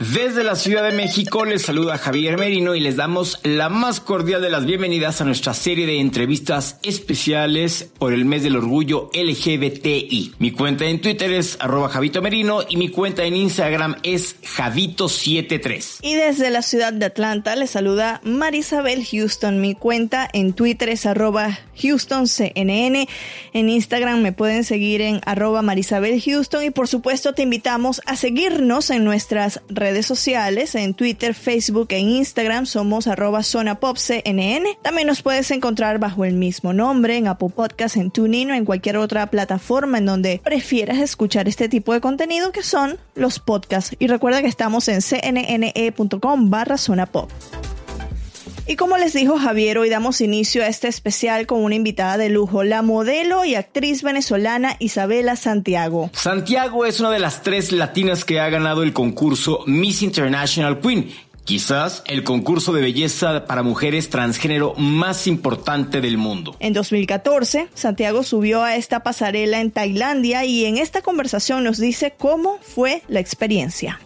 Desde la Ciudad de México les saluda Javier Merino y les damos la más cordial de las bienvenidas a nuestra serie de entrevistas especiales por el mes del orgullo LGBTI. Mi cuenta en Twitter es arroba Javito Merino y mi cuenta en Instagram es Javito73. Y desde la ciudad de Atlanta les saluda Marisabel Houston. Mi cuenta en Twitter es arroba HoustonCNN. En Instagram me pueden seguir en arroba Marisabel Houston y por supuesto te invitamos a seguirnos en nuestras redes redes sociales, en Twitter, Facebook e Instagram somos arroba zonapopcnn. También nos puedes encontrar bajo el mismo nombre en Apple Podcast, en TuneIn o en cualquier otra plataforma en donde prefieras escuchar este tipo de contenido que son los podcasts. Y recuerda que estamos en cnne.com barra zonapop. Y como les dijo Javier, hoy damos inicio a este especial con una invitada de lujo, la modelo y actriz venezolana Isabela Santiago. Santiago es una de las tres latinas que ha ganado el concurso Miss International Queen. Quizás el concurso de belleza para mujeres transgénero más importante del mundo. En 2014, Santiago subió a esta pasarela en Tailandia y en esta conversación nos dice cómo fue la experiencia.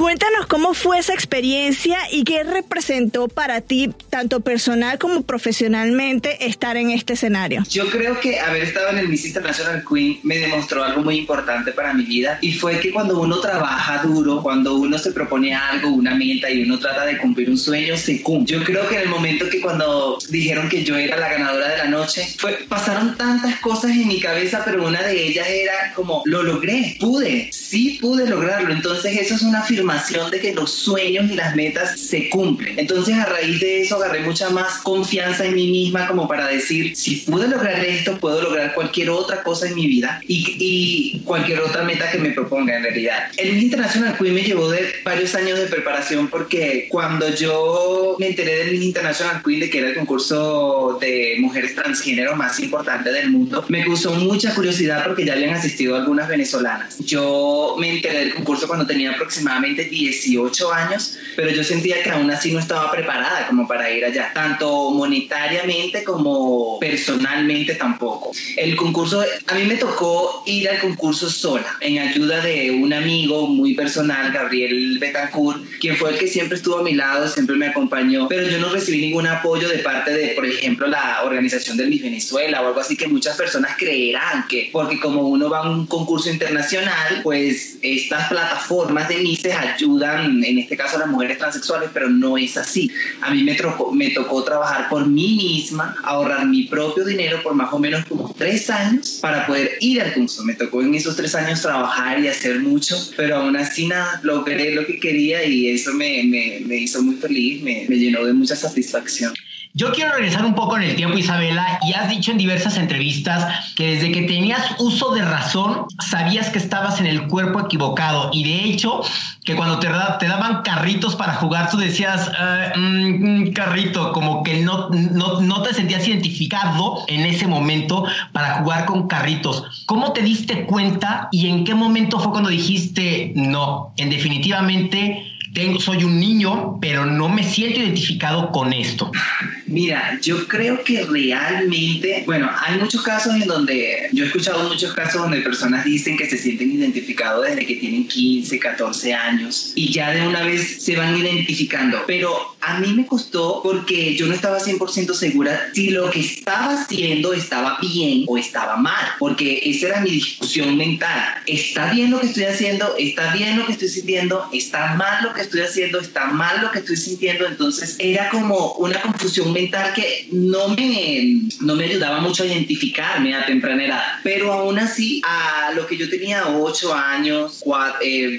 Cuéntanos cómo fue esa experiencia y qué representó para ti, tanto personal como profesionalmente, estar en este escenario. Yo creo que haber estado en el Miss International Queen me demostró algo muy importante para mi vida y fue que cuando uno trabaja duro, cuando uno se propone algo, una meta y uno trata de cumplir un sueño, se cumple. Yo creo que en el momento que cuando dijeron que yo era la ganadora de la noche, fue, pasaron tantas cosas en mi cabeza, pero una de ellas era como, lo logré, pude, sí pude lograrlo. Entonces eso es una afirmación de que los sueños y las metas se cumplen. Entonces a raíz de eso agarré mucha más confianza en mí misma como para decir, si pude lograr esto, puedo lograr cualquier otra cosa en mi vida y, y cualquier otra meta que me proponga en realidad. El Miss International Queen me llevó de varios años de preparación porque cuando yo me enteré del Miss International Queen, de que era el concurso de mujeres transgénero más importante del mundo, me causó mucha curiosidad porque ya habían asistido algunas venezolanas. Yo me enteré del concurso cuando tenía aproximadamente 18 años, pero yo sentía que aún así no estaba preparada como para ir allá, tanto monetariamente como personalmente tampoco. El concurso, a mí me tocó ir al concurso sola, en ayuda de un amigo muy personal, Gabriel Betancourt, quien fue el que siempre estuvo a mi lado, siempre me acompañó, pero yo no recibí ningún apoyo de parte de, por ejemplo, la organización del Miss Venezuela o algo así que muchas personas creerán que, porque como uno va a un concurso internacional, pues estas plataformas de Misses ayudan, en este caso a las mujeres transexuales, pero no es así. A mí me tocó, me tocó trabajar por mí misma, ahorrar mi propio dinero por más o menos como tres años para poder ir al curso. Me tocó en esos tres años trabajar y hacer mucho, pero aún así nada, logré lo que quería y eso me, me, me hizo muy feliz, me, me llenó de mucha satisfacción. Yo quiero regresar un poco en el tiempo, Isabela, y has dicho en diversas entrevistas que desde que tenías uso de razón sabías que estabas en el cuerpo equivocado y de hecho que cuando te, te daban carritos para jugar tú decías mm, mm, carrito, como que no, no, no te sentías identificado en ese momento para jugar con carritos. ¿Cómo te diste cuenta y en qué momento fue cuando dijiste no, en definitivamente tengo, soy un niño, pero no me siento identificado con esto? Mira, yo creo que realmente, bueno, hay muchos casos en donde, yo he escuchado muchos casos donde personas dicen que se sienten identificados desde que tienen 15, 14 años y ya de una vez se van identificando, pero a mí me costó porque yo no estaba 100% segura si lo que estaba haciendo estaba bien o estaba mal, porque esa era mi discusión mental. ¿Está bien lo que estoy haciendo? ¿Está bien lo que estoy sintiendo? ¿Está mal lo que que estoy haciendo, está mal lo que estoy sintiendo, entonces era como una confusión mental que no me, no me ayudaba mucho a identificarme a temprana edad, pero aún así a lo que yo tenía 8 años,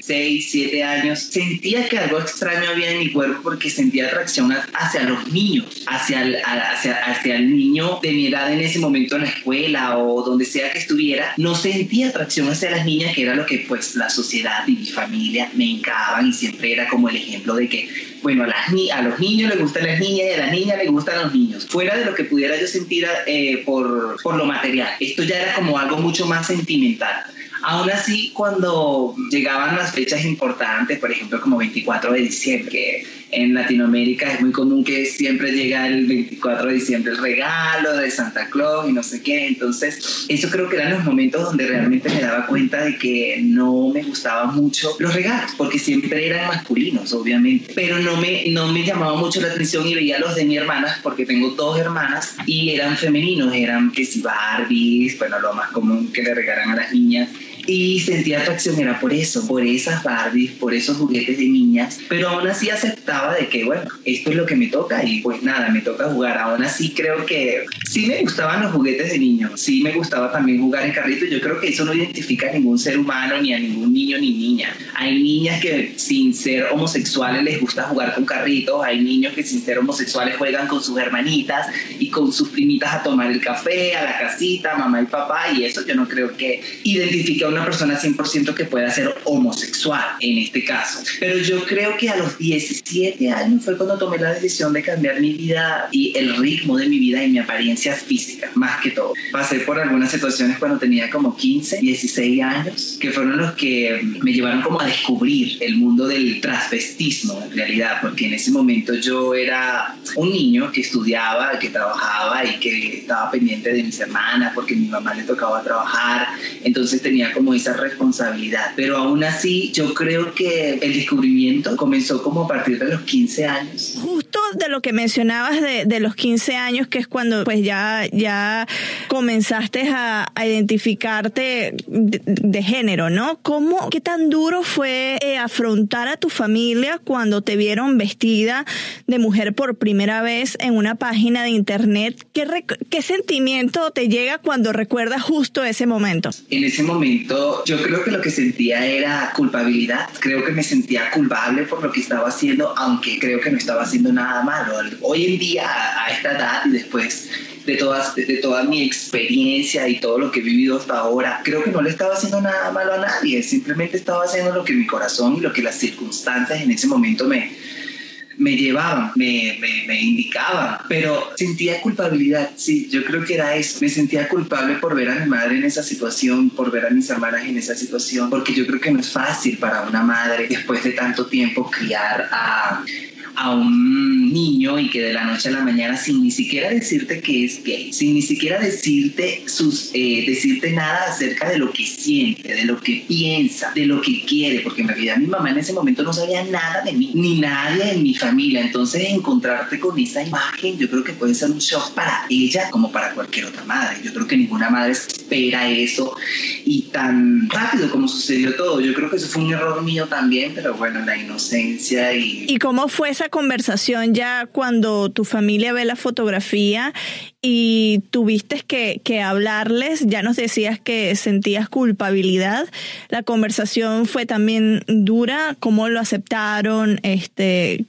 6, 7 años, sentía que algo extraño había en mi cuerpo porque sentía atracción hacia los niños, hacia el, hacia, hacia el niño de mi edad en ese momento en la escuela o donde sea que estuviera, no sentía atracción hacia las niñas, que era lo que pues la sociedad y mi familia me encaban y siempre era como el ejemplo de que, bueno, a, las a los niños les gustan las niñas y a las niñas les gustan los niños, fuera de lo que pudiera yo sentir eh, por, por lo material. Esto ya era como algo mucho más sentimental. Aún así, cuando llegaban las fechas importantes, por ejemplo, como 24 de diciembre, que en Latinoamérica es muy común que siempre llega el 24 de diciembre el regalo de Santa Claus y no sé qué. Entonces, eso creo que eran los momentos donde realmente me daba cuenta de que no me gustaban mucho los regalos, porque siempre eran masculinos, obviamente. Pero no me, no me llamaba mucho la atención y veía los de mi hermana, porque tengo dos hermanas, y eran femeninos, eran que si Barbies, bueno, lo más común que le regalan a las niñas y sentía atracción era por eso, por esas Barbies, por esos juguetes de niñas, pero aún así aceptaba de que, bueno, esto es lo que me toca y pues nada, me toca jugar. Aún así creo que sí me gustaban los juguetes de niños, sí me gustaba también jugar en carrito. Yo creo que eso no identifica a ningún ser humano, ni a ningún niño ni niña. Hay niñas que sin ser homosexuales les gusta jugar con carritos, hay niños que sin ser homosexuales juegan con sus hermanitas y con sus primitas a tomar el café, a la casita, mamá y papá, y eso yo no creo que identifique a una persona 100% que pueda ser homosexual en este caso. Pero yo creo que a los 17 años fue cuando tomé la decisión de cambiar mi vida y el ritmo de mi vida y mi apariencia física, más que todo. Pasé por algunas situaciones cuando tenía como 15, 16 años, que fueron los que me llevaron como a descubrir el mundo del transvestismo en realidad, porque en ese momento yo era un niño que estudiaba, que trabajaba y que estaba pendiente de mis hermanas porque mi mamá le tocaba trabajar, entonces tenía como esa responsabilidad. Pero aún así, yo creo que el descubrimiento comenzó como a partir de los 15 años. Justo de lo que mencionabas de, de los 15 años, que es cuando pues ya, ya comenzaste a, a identificarte de, género, ¿no? ¿Cómo, qué tan duro fue eh, afrontar a tu familia cuando te vieron vestida de mujer por primera vez en una página de internet? ¿Qué, qué sentimiento te llega cuando recuerdas justo ese momento? En ese momento yo creo que lo que sentía era culpabilidad. Creo que me sentía culpable por lo que estaba haciendo, aunque creo que no estaba haciendo nada malo. Hoy en día, a esta edad y después de, todas, de, toda mi experiencia y todo lo que he vivido hasta ahora, creo que no le estaba haciendo nada malo a nadie. Simplemente estaba haciendo lo que mi corazón y lo que las circunstancias en ese momento me, me llevaban, me, me, me, indicaban, pero sentía culpabilidad, sí, yo creo que era eso, me sentía culpable por ver a mi madre en esa situación, por ver a mis hermanas en esa situación, porque yo creo que no es fácil para una madre después de tanto tiempo criar a a un niño y que de la noche a la mañana sin ni siquiera decirte que es gay, sin ni siquiera decirte sus eh, decirte nada acerca de lo que siente, de lo que piensa, de lo que quiere, porque en realidad mi mamá en ese momento no sabía nada de mí, ni nadie en mi familia. Entonces encontrarte con esa imagen, yo creo que puede ser un shock para ella como para cualquier otra madre. Yo creo que ninguna madre espera eso y tan rápido como sucedió todo. Yo creo que eso fue un error mío también, pero bueno, la inocencia y... ¿Y cómo fue esa conversación ya cuando tu familia ve la fotografía y tuviste que, que, hablarles, ya nos decías que sentías culpabilidad, la conversación fue también dura, ¿cómo lo aceptaron? Este,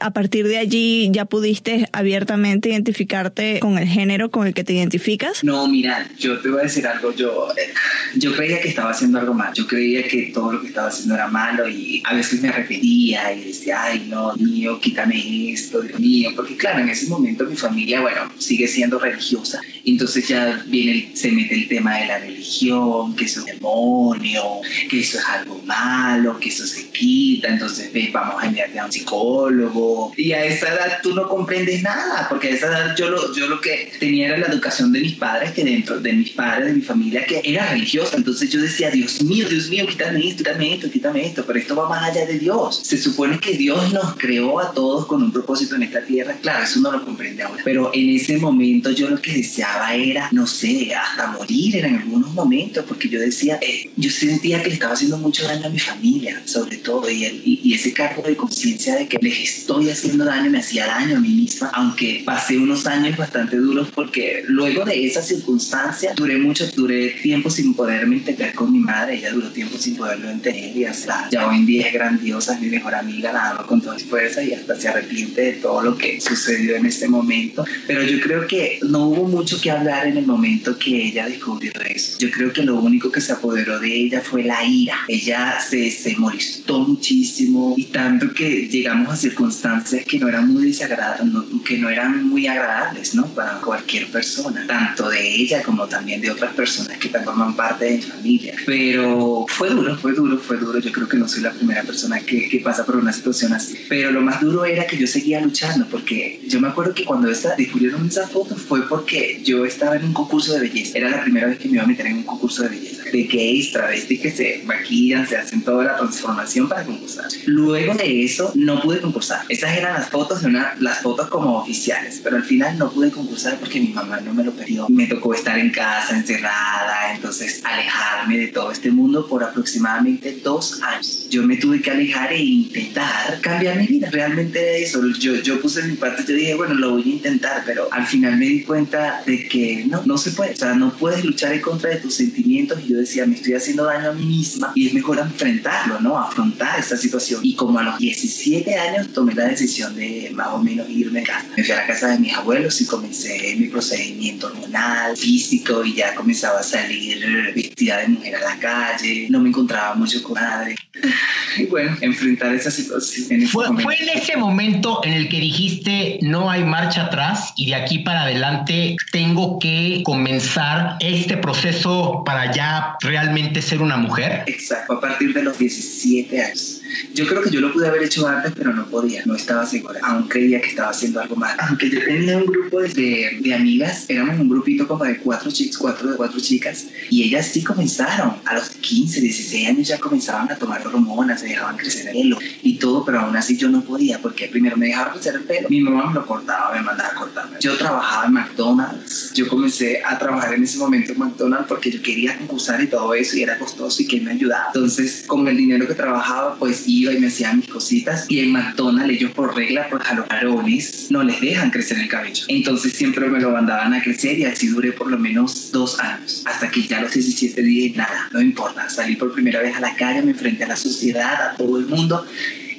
a partir de allí ya pudiste abiertamente identificarte con el género con el que te identificas? No, mira, yo te voy a decir algo, yo, eh, yo creía que estaba haciendo algo mal, yo creía que todo lo que estaba haciendo era malo y a veces me arrepentía y decía, ay no, mío, quítame esto, Dios mío, porque claro, en ese momento mi familia, bueno, sigue siendo religiosa. Entonces ya viene, se mete el tema de la religión, que eso es demonio, que eso es algo malo, que eso se quita, entonces vamos a enviarte a un psicólogo Y a esa edad tú no comprendes nada, porque a esa edad yo lo, yo lo que tenía era la educación de mis padres, que dentro de mis padres, de mi familia, que era religiosa. Entonces yo decía, Dios mío, Dios mío, quítame esto, quítame esto, quítame esto, pero esto va más allá de Dios. Se supone que Dios nos creó a todos con un propósito en esta tierra. Claro, eso no lo comprende ahora. Pero en ese momento yo lo que deseaba era, no sé, hasta morir en algunos momentos, porque yo decía, eh, yo sentía que le estaba haciendo mucho daño a mi familia, sobre todo, y, y, ese cargo de conciencia de que les estoy haciendo daño me hacía daño a mí misma, aunque pasé unos años bastante duros porque luego de esa circunstancia duré mucho, duré tiempo sin poderme integrar con mi madre, ella duró tiempo sin poderlo entender y hasta ya hoy en día es grandiosa, es mi mejor amiga, la amo con toda fuerza y hasta se arrepiente de todo lo que sucedió en este momento, pero yo creo que no hubo mucho que hablar en el momento que ella descubrió eso. Yo creo que lo único que se apoderó de ella fue la ira. Ella se, se molestó muchísimo y tanto que llegamos a circunstancias que no eran muy desagradables, que no eran muy agradables, ¿no? Para cualquier persona, tanto de ella como también de otras personas que forman parte de mi familia. Pero fue duro, fue duro, fue duro. Yo creo que no soy la primera persona que, que pasa por una situación así. Pero lo más duro era que yo seguía luchando porque yo me acuerdo que cuando esta, descubrieron esa foto fue porque yo estaba en un concurso de belleza. Era la primera vez que me iba a meter en un concurso de belleza. De gays, travestis que se maquillan, se hacen toda la transformación para concursar. Luego de eso no pude concursar. Esas eran las fotos una, las fotos como oficiales, pero al final no pude concursar porque mi mamá no me lo pidió. Me tocó estar en casa encerrada, entonces alejarme de todo este mundo por aproximadamente dos años. Yo me tuve que alejar e intentar cambiar mi vida. Realmente eso. Yo, yo puse mi parte, yo dije, bueno, lo voy a intentar, pero al final me di cuenta de que no, no se puede. O sea, no puedes luchar en contra de tus sentimientos y yo decía, me estoy haciendo daño a mí misma y es mejor enfrentarlo, ¿no? Afrontar esta situación. Y como a los 17 años tomé la decisión de más o menos irme a casa. Me fui a la casa de mis abuelos y comencé mi procedimiento hormonal, físico y ya comenzaba a salir vestida de mujer a la calle. No me encontraba mucho con madre. Y bueno, enfrentar esa situación. fue, fue en ese momento en el que dijiste no hay marcha atrás y de aquí para adelante tengo que comenzar este proceso para ya realmente ser una mujer? Exacto, a partir de los 17 años. Yo creo que yo lo pude haber hecho antes, pero no podía, no estaba segura. Aún creía que estaba haciendo algo mal. Aunque yo tenía un grupo de, de amigas, éramos un grupito como de cuatro chicas, cuatro, cuatro chicas, y ellas sí comenzaron. A los 15, 16 años ya comenzaban a tomar hormonas, se dejaban crecer el pelo y todo, pero aún así yo no podía, porque primero me dejaba crecer el pelo, mi mamá me lo cortaba, me mandaba a cortarme. Yo trabajaba en McDonald's, yo comencé a trabajar en ese momento en McDonald's porque yo quería concursar y todo eso, y era costoso y que me ayudaba. Entonces, con el dinero que trabajaba, pues iba y me hacía mis cositas, y en McDonald's ellos por regla, pues a los varones no les dejan crecer el cabello. Entonces siempre me lo mandaban a crecer y así duré por lo menos dos años, hasta que ya a los 17 dije, nada, no importa, salí por primera vez a la calle, me enfrenté a la sociedad, a todo el mundo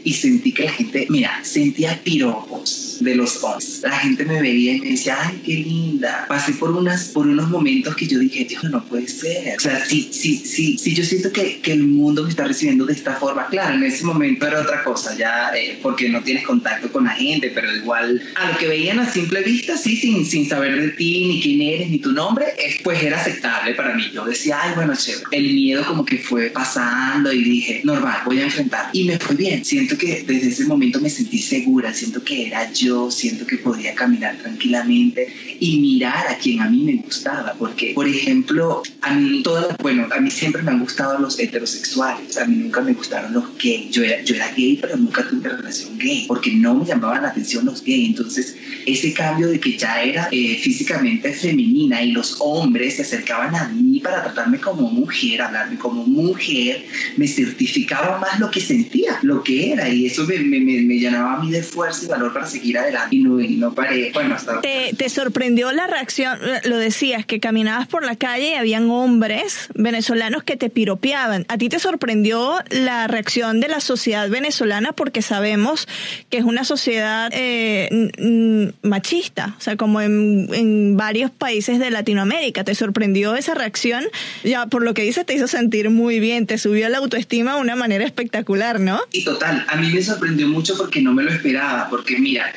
y sentí que la gente, mira, sentía piropos de los hombres. La gente me veía y me decía, ay, qué linda. Pasé por, unas, por unos momentos que yo dije, Dios, no puede ser. O sea, sí, sí, sí, sí, yo siento que, que el mundo me está recibiendo de esta forma. Claro, en ese momento era otra cosa, ya, eh, porque no tienes contacto con la gente, pero igual a lo que veían a simple vista, sí, sin, sin saber de ti, ni quién eres, ni tu nombre, pues era aceptable para mí. Yo decía, ay, bueno, chévere. El miedo como que fue pasando y dije, normal, voy a enfrentar. Y me fue bien. Siento que desde ese momento me sentí segura, siento que era yo, siento que podía caminar tranquilamente y mirar a quien a mí me gustaba, porque, por ejemplo, a mí, toda bueno, a mí siempre me han gustado los heterosexuales, a mí nunca me gustaron los gays, yo era, yo era gay, pero nunca tuve relación gay, porque no me llamaban la atención los gays, entonces ese cambio de que ya era eh, físicamente femenina y los hombres se acercaban a mí para tratarme como mujer, hablarme como mujer, me certificaba más lo que sentía, lo que era, y eso me, me, me llenaba a mí de fuerza y valor para seguir adelante y no, y no paré. Bueno, hasta... ¿Te, ¿Te sorprendió la reacción? Lo decías, que caminabas por la calle y habían hombres venezolanos que te piropeaban. ¿A ti te sorprendió la reacción de la sociedad venezolana? Porque sabemos que es una sociedad eh, machista, o sea, como en, en varios países de Latinoamérica. ¿Te sorprendió esa reacción? Ya, por lo que dices, te hizo sentir muy bien, te subió la autoestima de una manera espectacular, ¿no? Y total, a mí me sorprendió mucho porque no me lo esperaba, porque mira,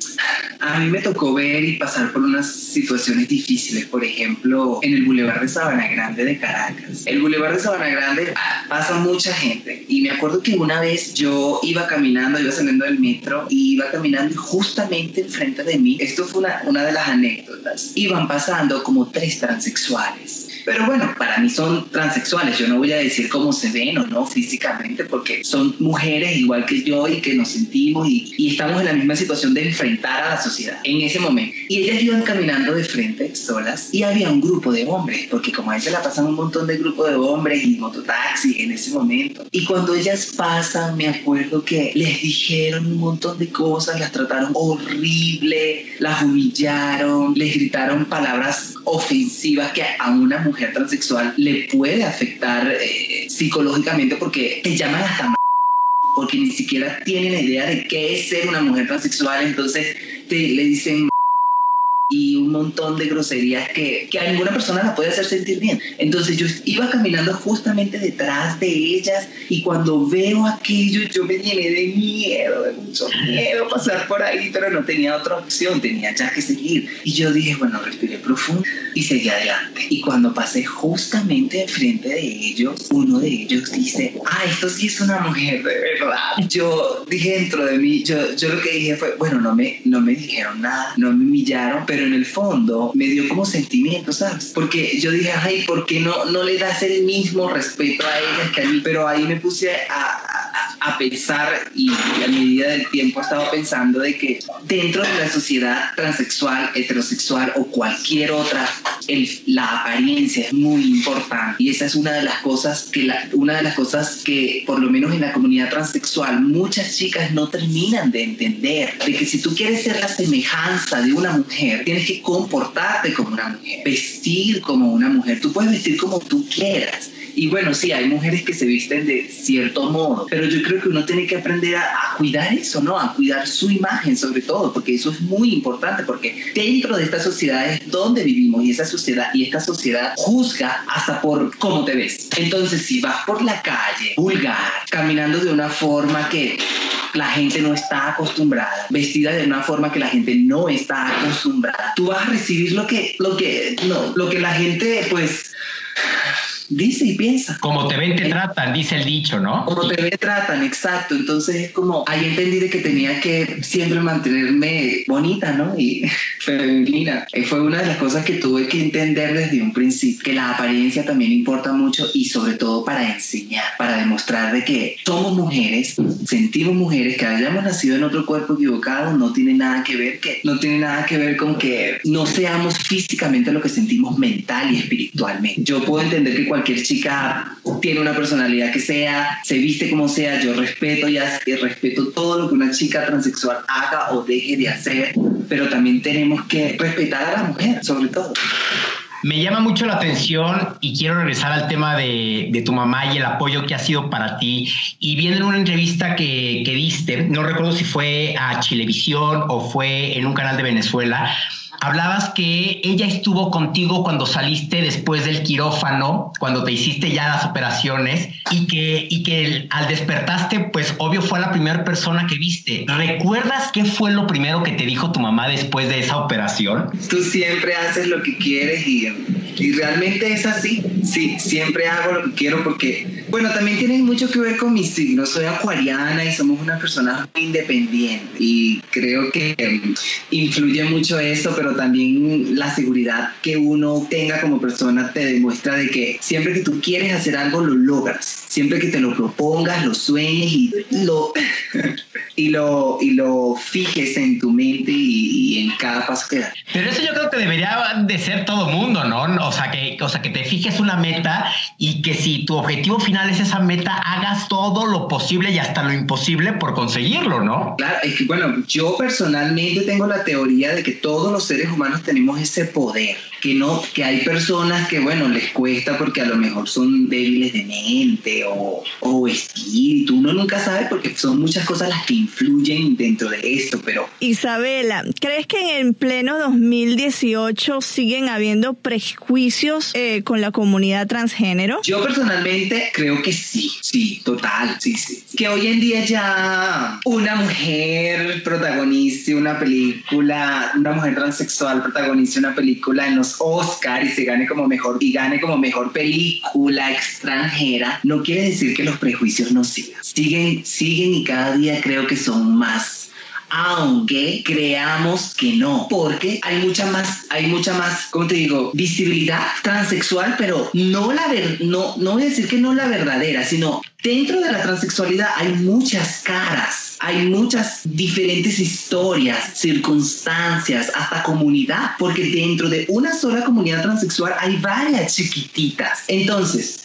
a mí me tocó ver y pasar por unas situaciones difíciles, por ejemplo, en el Boulevard de Sabana Grande de Caracas. El Boulevard de Sabana Grande pasa mucha gente y me acuerdo que una vez yo iba caminando, iba saliendo del metro y iba caminando justamente enfrente de mí, esto fue una, una de las anécdotas, iban pasando como tres transexuales pero bueno, para mí son transexuales. Yo no voy a decir cómo se ven o no físicamente, porque son mujeres igual que yo y que nos sentimos y, y, estamos en la misma situación de enfrentar a la sociedad en ese momento. Y ellas iban caminando de frente, solas, y había un grupo de hombres, porque como a veces la pasan un montón de grupos de hombres y mototaxis en ese momento. Y cuando ellas pasan, me acuerdo que les dijeron un montón de cosas, las trataron horrible, las humillaron, les gritaron palabras ofensivas que a una mujer transexual le puede afectar eh, psicológicamente porque te llaman hasta porque ni siquiera tienen idea de qué es ser una mujer transexual, entonces te, le dicen montón de groserías que, que, a ninguna persona la puede hacer sentir bien. Entonces yo iba caminando justamente detrás de ellas y cuando veo aquello yo me llené de miedo, de mucho miedo pasar por ahí, pero no tenía otra opción, tenía ya que seguir. Y yo dije, bueno, respiré profundo y seguí adelante. Y cuando pasé justamente enfrente de ellos, uno de ellos dice, ah, esto sí es una mujer de verdad. Yo dije dentro de mí, yo, yo lo que dije fue, bueno, no me, no me dijeron nada, no me humillaron, pero en el fondo me dio como sentimiento, ¿sabes? Porque yo dije, ay, ¿por qué no, no le das el mismo respeto a ellas que a mí? Pero ahí me puse a, a, a pensar y a medida del tiempo he estado pensando de que dentro de la sociedad transexual, heterosexual o cualquier otra, la apariencia es muy importante. Y esa es una de las cosas que una de las cosas que por lo menos en la comunidad transexual muchas chicas no terminan de entender de que si tú quieres ser la semejanza de una mujer tienes que comportarte como una mujer vestir como una mujer. Tú puedes vestir como tú quieras y bueno, sí, hay mujeres que se visten de cierto modo, pero yo creo que uno tiene que aprender a, a, cuidar eso, ¿no? A cuidar su imagen sobre todo, porque eso es muy importante, porque dentro de esta sociedad es donde vivimos y esa sociedad y esta sociedad juzga hasta por cómo te ves. Entonces, si vas por la calle vulgar, caminando de una forma que la gente no está acostumbrada, vestida de una forma que la gente no está acostumbrada, tú vas a recibir lo que, lo que, no, lo que la gente, pues, dice y piensa. Como te ven, te tratan, dice el dicho, ¿no? Como te ven, tratan, exacto. Entonces es como, ahí entendí de que tenía que siempre mantenerme bonita, ¿no? Y femenina. Fue una de las cosas que tuve que entender desde un principio, que la apariencia también importa mucho y sobre todo para enseñar, para demostrar de que somos mujeres, sentimos mujeres, que hayamos nacido en otro cuerpo equivocado, no tiene nada que ver, que no tiene nada que ver con que no seamos físicamente lo que sentimos mental y espiritualmente. Yo puedo entender que cualquier chica tiene una personalidad que sea, se viste como sea, yo respeto y respeto todo lo que una chica transexual haga o deje de hacer, pero también tenemos que respetar a la mujer, sobre todo. Me llama mucho la atención y quiero regresar al tema de, de, tu mamá y el apoyo que ha sido para ti. Y viendo en una entrevista que, que diste, no recuerdo si fue a Chilevisión o fue en un canal de Venezuela, hablabas que ella estuvo contigo cuando saliste después del quirófano, cuando te hiciste ya las operaciones y que, y que al despertaste, pues obvio fue la primera persona que viste. ¿Recuerdas qué fue lo primero que te dijo tu mamá después de esa operación? Tú siempre haces lo que quieres y, y realmente es así. Sí, siempre hago lo que quiero porque, bueno, también tiene mucho que ver con mi signo. Soy acuariana y somos una persona muy independiente y creo que influye mucho eso, pero también la seguridad que uno tenga como persona te demuestra de que siempre que tú quieres hacer algo lo logras, siempre que te lo propongas, lo sueñes y lo y lo y lo fijes en tu mente cada paso que das. Pero eso yo creo que debería de ser todo mundo, ¿no? O sea que o sea que te fijes una meta y que si tu objetivo final es esa meta hagas todo lo posible y hasta lo imposible por conseguirlo, ¿no? Claro, es que bueno, yo personalmente tengo la teoría de que todos los seres humanos tenemos ese poder, que no, que hay personas que, bueno, les cuesta porque a lo mejor son débiles de mente o, o espíritu, uno nunca sabe porque son muchas cosas las que influyen dentro de esto, pero... Isabela, ¿crees que en pleno 2018 siguen habiendo prejuicios eh, con la comunidad transgénero? Yo personalmente creo que sí, sí, total, sí, sí. Que hoy en día ya una mujer protagonice una película, una mujer transexual protagonice una película en los Oscars y se gane como mejor y gane como mejor película extranjera, no quiere decir que los prejuicios no sigan. Siguen, siguen y cada día creo que son más aunque creamos que no, porque hay mucha más, hay mucha más, ¿cómo te digo? Visibilidad transexual, pero no la ver, no, no voy a decir que no la verdadera, sino dentro de la transexualidad hay muchas caras, hay muchas diferentes historias, circunstancias, hasta comunidad, porque dentro de una sola comunidad transexual hay varias chiquititas. Entonces,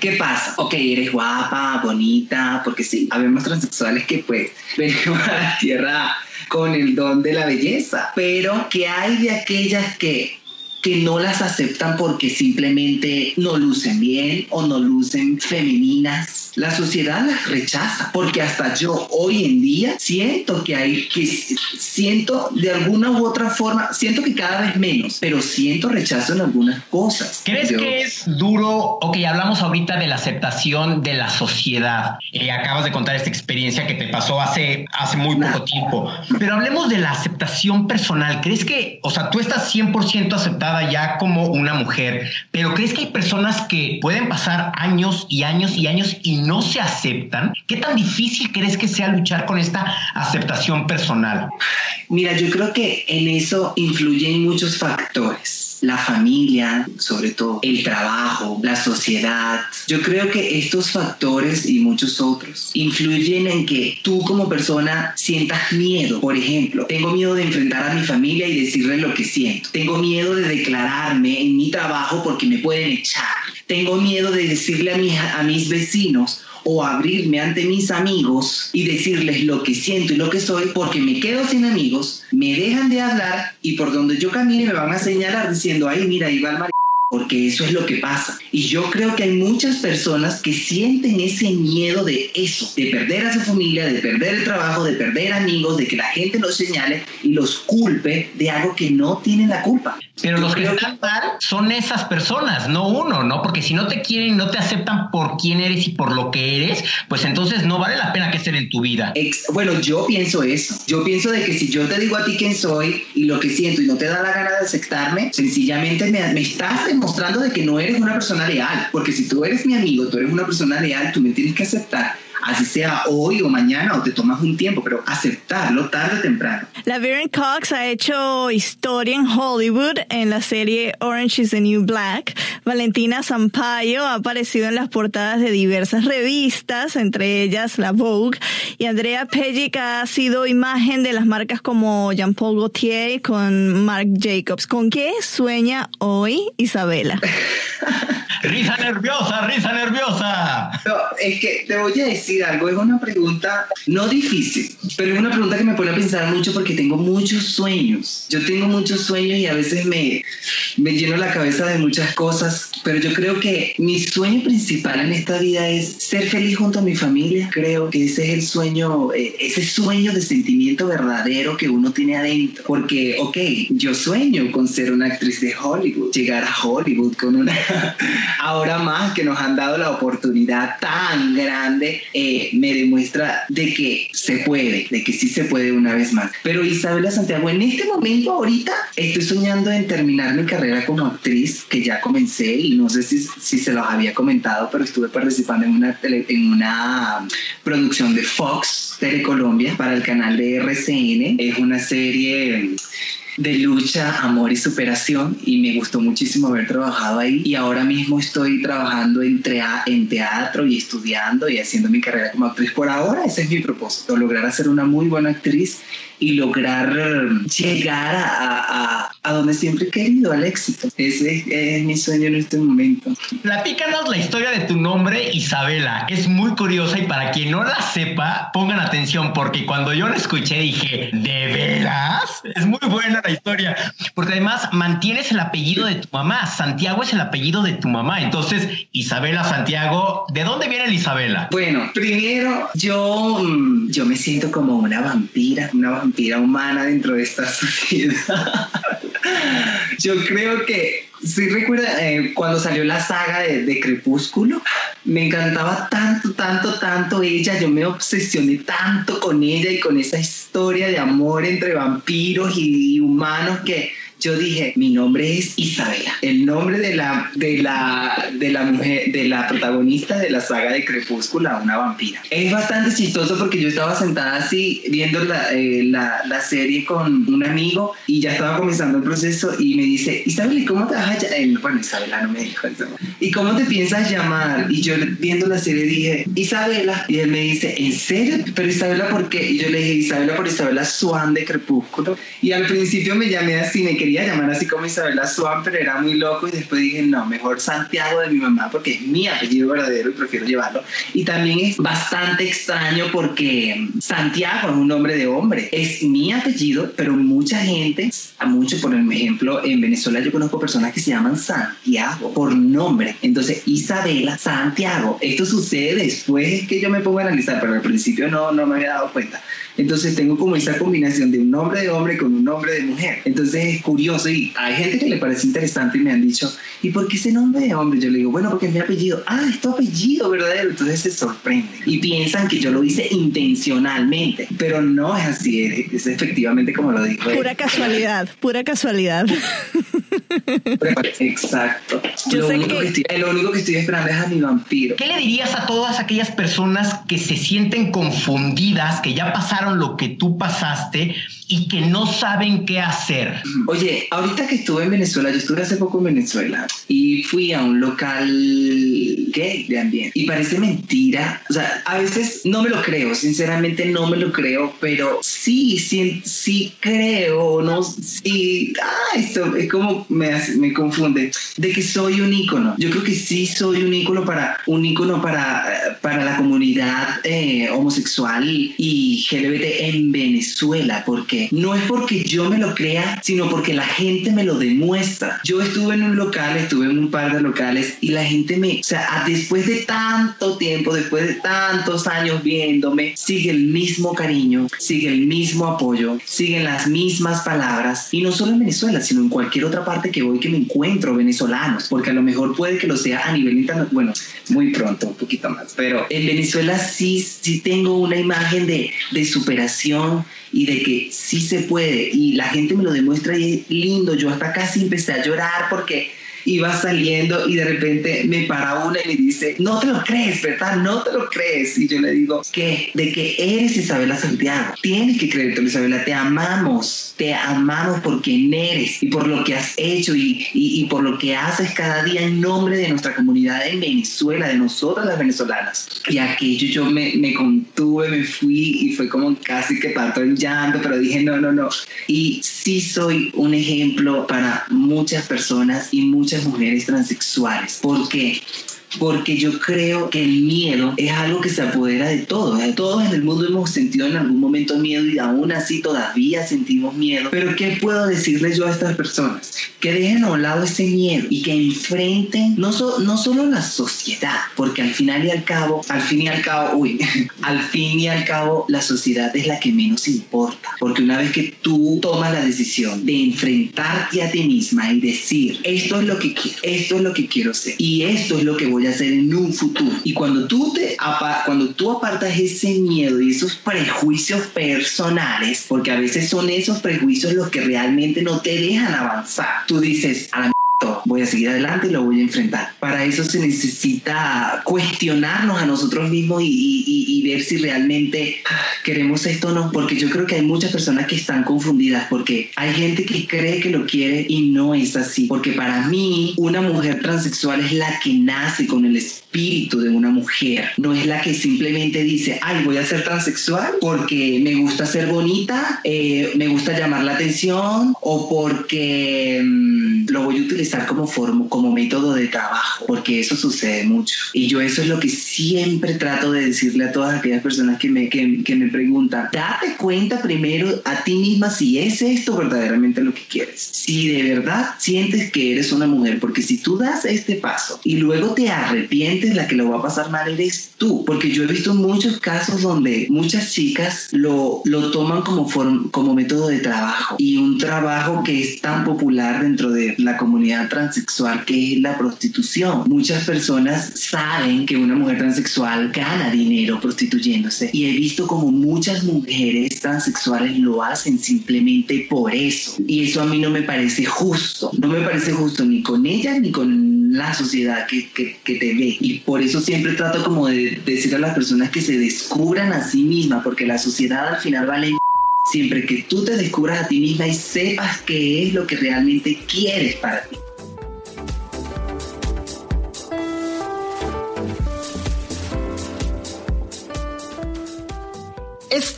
¿Qué pasa? Ok, eres guapa, bonita, porque sí, habemos transexuales que pues venimos a la tierra con el don de la belleza, pero ¿qué hay de aquellas que que no las aceptan porque simplemente no lucen bien o no lucen femeninas. La sociedad las rechaza porque hasta yo hoy en día siento que hay que siento de alguna u otra forma, siento que cada vez menos, pero siento rechazo en algunas cosas. ¿Crees que es duro? Ok, hablamos ahorita de la aceptación de la sociedad. Eh, acabas de contar esta experiencia que te pasó hace, hace muy poco tiempo, pero hablemos de la aceptación personal. ¿Crees que, o sea, tú estás 100% aceptada? ya como una mujer, pero ¿crees que hay personas que pueden pasar años y años y años y no se aceptan? ¿Qué tan difícil crees que sea luchar con esta aceptación personal? Mira, yo creo que en eso influyen muchos factores la familia, sobre todo el trabajo, la sociedad. Yo creo que estos factores y muchos otros influyen en que tú como persona sientas miedo. Por ejemplo, tengo miedo de enfrentar a mi familia y decirle lo que siento. Tengo miedo de declararme en mi trabajo porque me pueden echar. Tengo miedo de decirle a, mis, a mis vecinos o abrirme ante mis amigos y decirles lo que siento y lo que soy, porque me quedo sin amigos, me dejan de hablar y por donde yo camine me van a señalar diciendo, ay, mira, ahí el porque eso es lo que pasa. Y yo creo que hay muchas personas que sienten ese miedo de eso, de perder a su familia, de perder el trabajo, de perder amigos, de que la gente los señale y los culpe de algo que no tienen la culpa. Pero los que están mal son esas personas, no uno, ¿no? Porque si no te quieren y no te aceptan por quién eres y por lo que eres, pues entonces no vale la pena que estén en tu vida. bueno, yo pienso eso. Yo pienso de que si yo te digo a ti quién soy y lo que siento y no te da la gana de aceptarme, sencillamente me, me estás demostrando de que no eres una persona leal, porque si tú eres mi amigo, tú eres una persona leal, tú me tienes que aceptar así sea hoy o mañana o te tomas un tiempo, pero aceptarlo tarde o temprano. La Varen Cox ha hecho historia en Hollywood en la serie Orange is the New Black. Valentina Sampaio ha aparecido en las portadas de diversas revistas, entre ellas la Vogue, y Andrea Pellic ha sido imagen de las marcas como Jean-Paul Gaultier con Marc Jacobs. ¿Con qué sueña hoy Isabela? risa nerviosa, risa nerviosa. No, es que te voy a decir algo, es una pregunta no difícil, pero es una pregunta que me pone a pensar mucho porque tengo muchos sueños. Yo tengo muchos sueños y a veces me, me lleno la cabeza de muchas cosas, pero yo creo que mi sueño principal en esta vida es ser feliz junto a mi familia. Creo que ese es el sueño, eh, ese sueño de sentimiento verdadero que uno tiene adentro. Porque, ok, yo sueño con ser una actriz de Hollywood, llegar a Hollywood con una ahora más que nos han dado la oportunidad tan grande, eh, me demuestra de que se puede, de que sí se puede una vez más. Pero Isabela Santiago, en este momento, ahorita, estoy soñando en terminar mi carrera como actriz, que ya comencé y no sé si, si se los había comentado, pero estuve participando en una, en una producción de Fox, Telecolombia, para el canal de RCN. Es una serie de lucha, amor y superación y me gustó muchísimo haber trabajado ahí y ahora mismo estoy trabajando en, teatro y estudiando y haciendo mi carrera como actriz. Por ahora ese es mi propósito, lograr ser una muy buena actriz y lograr llegar a, a, donde siempre he querido, al éxito. Ese es, mi sueño en este momento. Platícanos la historia de tu nombre, Isabela. Es muy curiosa y para quien no la sepa, pongan atención porque cuando yo la escuché dije, ¿de veras? Es muy buena la historia. Porque además mantienes el apellido de tu mamá. Santiago es el apellido de tu mamá. Entonces, Isabela Santiago, ¿de dónde viene el Isabela? Bueno, primero yo, mm, yo me siento como una vampira, una vampira humana dentro de esta sociedad. Yo creo que Sí, recuerda eh, cuando salió la saga de, Crepúsculo, me encantaba tanto, tanto, tanto ella, yo me obsesioné tanto con ella y con esa historia de amor entre vampiros y humanos que yo dije, mi nombre es Isabela, el nombre de la, de la, de la mujer, de la protagonista de la saga de Crepúsculo, una vampira. Es bastante chistoso porque yo estaba sentada así viendo la, eh, la, la, serie con un amigo y ya estaba comenzando el proceso y me dice, Isabela, ¿cómo te vas a llamar? Bueno, Isabela no me dijo eso. ¿Y cómo te piensas llamar? Y yo viendo la serie dije, Isabela. Y él me dice, ¿en serio? Pero Isabela, ¿por qué? Y yo le dije, Isabela por Isabela Swan de Crepúsculo. Y al principio me llamé así, me quería llamar así como Isabela Swan, pero era muy loco y después dije, no, mejor Santiago de mi mamá porque es mi apellido verdadero y prefiero llevarlo. Y también es bastante extraño porque Santiago es un nombre de hombre, es mi apellido, pero mucha gente, a mucho por ejemplo, en Venezuela yo conozco personas que se llaman Santiago por nombre. Entonces, Isabela Santiago, esto sucede después que yo me pongo a analizar, pero al principio no, no me había dado cuenta. Entonces tengo como esa combinación de un nombre de hombre con un nombre de mujer. Entonces es curioso y hay gente que le parece interesante y me han dicho, ¿y por qué ese nombre de hombre? Yo le digo, bueno, porque es mi apellido. Ah, es tu apellido, verdadero. Entonces se sorprende y piensan que yo lo hice intencionalmente, pero no es así, es, efectivamente como lo dijo. Pura casualidad, pura casualidad. Exacto. lo, único que... estoy, lo único que estoy esperando es a mi vampiro. ¿Qué le dirías a todas aquellas personas que se sienten confundidas, que ya pasaron lo que tú pasaste y que no saben qué hacer? Oye, ahorita que estuve en Venezuela, yo estuve hace poco en Venezuela y fui a un local gay de ambiente y parece mentira. O sea, a veces no me lo creo, sinceramente no me lo creo, pero sí, sí, sí creo, no, sí, ah, esto es como me, me confunde, de que soy un ícono. Yo creo que sí soy un ícono para, un ícono para, para la comunidad eh, homosexual y LGBT en Venezuela, porque no es porque yo me lo crea, sino porque la gente me lo demuestra. Yo estuve en un local, estuve en un par de locales y la gente me, o sea, después de tanto tiempo, después de tantos años viéndome, sigue el mismo cariño, sigue el mismo apoyo, siguen las mismas palabras y no solo en Venezuela, sino en cualquier otra parte que voy que me encuentro venezolanos, porque a lo mejor puede que lo sea a nivel internacional, bueno, muy pronto, un poquito más, pero en Venezuela sí, sí tengo una imagen de, de superación y de que sí se puede. Y la gente me lo demuestra y es lindo, yo hasta casi empecé a llorar porque iba saliendo y de repente me para una y me dice, no te lo crees, ¿verdad? No te lo crees. Y yo le digo, ¿qué? De que eres Isabela Santiago. Tienes que creerte, Isabela, te amamos, te amamos por quien eres y por lo que has hecho y, y, por lo que haces cada día en nombre de nuestra comunidad en Venezuela, de nosotras las venezolanas. Y aquello yo me, me contuve, me fui y fue como casi que parto el llanto, pero dije, no, no, no. Y sí soy un ejemplo para muchas personas y muchas mujeres transexuales. porque porque yo creo que el miedo es algo que se apodera de todos. Todos en el mundo hemos sentido en algún momento miedo y aún así todavía sentimos miedo. Pero ¿qué puedo decirles yo a estas personas? Que dejen a un lado ese miedo y que enfrenten no, no solo la sociedad, porque al final y al cabo, al fin y al cabo, uy, al fin y al cabo la sociedad es la que menos importa. Porque una vez que tú tomas la decisión de enfrentarte a ti misma y decir, esto es lo que quiero, esto es lo que quiero ser y esto es lo que voy hacer en un futuro. Y cuando tú, te, cuando tú apartas ese miedo y esos prejuicios personales, porque a veces son esos prejuicios los que realmente no te dejan avanzar, tú dices, a la voy a seguir adelante y lo voy a enfrentar. Para eso se necesita cuestionarnos a nosotros mismos y, ver si realmente queremos esto o no, porque yo creo que hay muchas personas que están confundidas, porque hay gente que cree que lo quiere y no es así, porque para mí una mujer transexual es la que nace con el espíritu de una mujer, no es la que simplemente dice, ay, voy a ser transexual porque me gusta ser bonita, eh, me gusta llamar la atención o porque mm, lo voy a utilizar como, forma, como método de trabajo, porque eso sucede mucho. Y yo eso es lo que siempre trato de decirle a todas aquellas personas que me, que, que me preguntan, date cuenta primero a ti misma si es esto verdaderamente lo que quieres. Si de verdad sientes que eres una mujer, porque si tú das este paso y luego te arrepientes, la que lo va a pasar mal eres tú. Porque yo he visto muchos casos donde muchas chicas lo, lo toman como, como método de trabajo y un trabajo que es tan popular dentro de la comunidad transexual que es la prostitución. Muchas personas saben que una mujer transexual gana dinero prostituyéndose y he visto como muchas mujeres transexuales lo hacen simplemente por eso. Y eso a mí no me parece justo. No me parece justo ni con ella ni con la sociedad que, que, que te ve. Y por eso siempre trato como de decir a las personas que se descubran a sí mismas, porque la sociedad al final vale siempre que tú te descubras a ti misma y sepas qué es lo que realmente quieres para ti.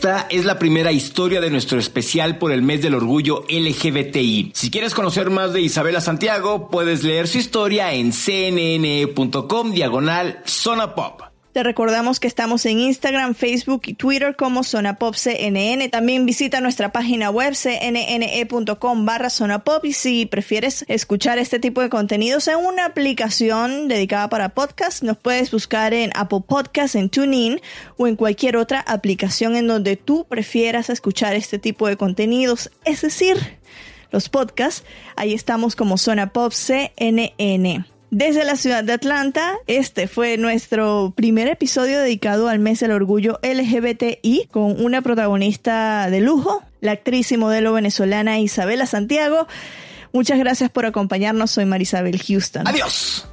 Esta es la primera historia de nuestro especial por el mes del orgullo LGBTI. Si quieres conocer más de Isabela Santiago, puedes leer su historia en cnn.com diagonal zona pop. Te recordamos que estamos en Instagram, Facebook y Twitter como Zona Pop CNN. También visita nuestra página web cnne.com barra Zona Pop y si prefieres escuchar este tipo de contenidos en una aplicación dedicada para podcast, nos puedes buscar en Apple Podcasts, en TuneIn o en cualquier otra aplicación en donde tú prefieras escuchar este tipo de contenidos, es decir, los podcasts. Ahí estamos como Zona Pop CNN. Desde la ciudad de Atlanta, este fue nuestro primer episodio dedicado al mes del orgullo LGBTI con una protagonista de lujo, la actriz y modelo venezolana Isabela Santiago. Muchas gracias por acompañarnos, soy Marisabel Houston. Adiós.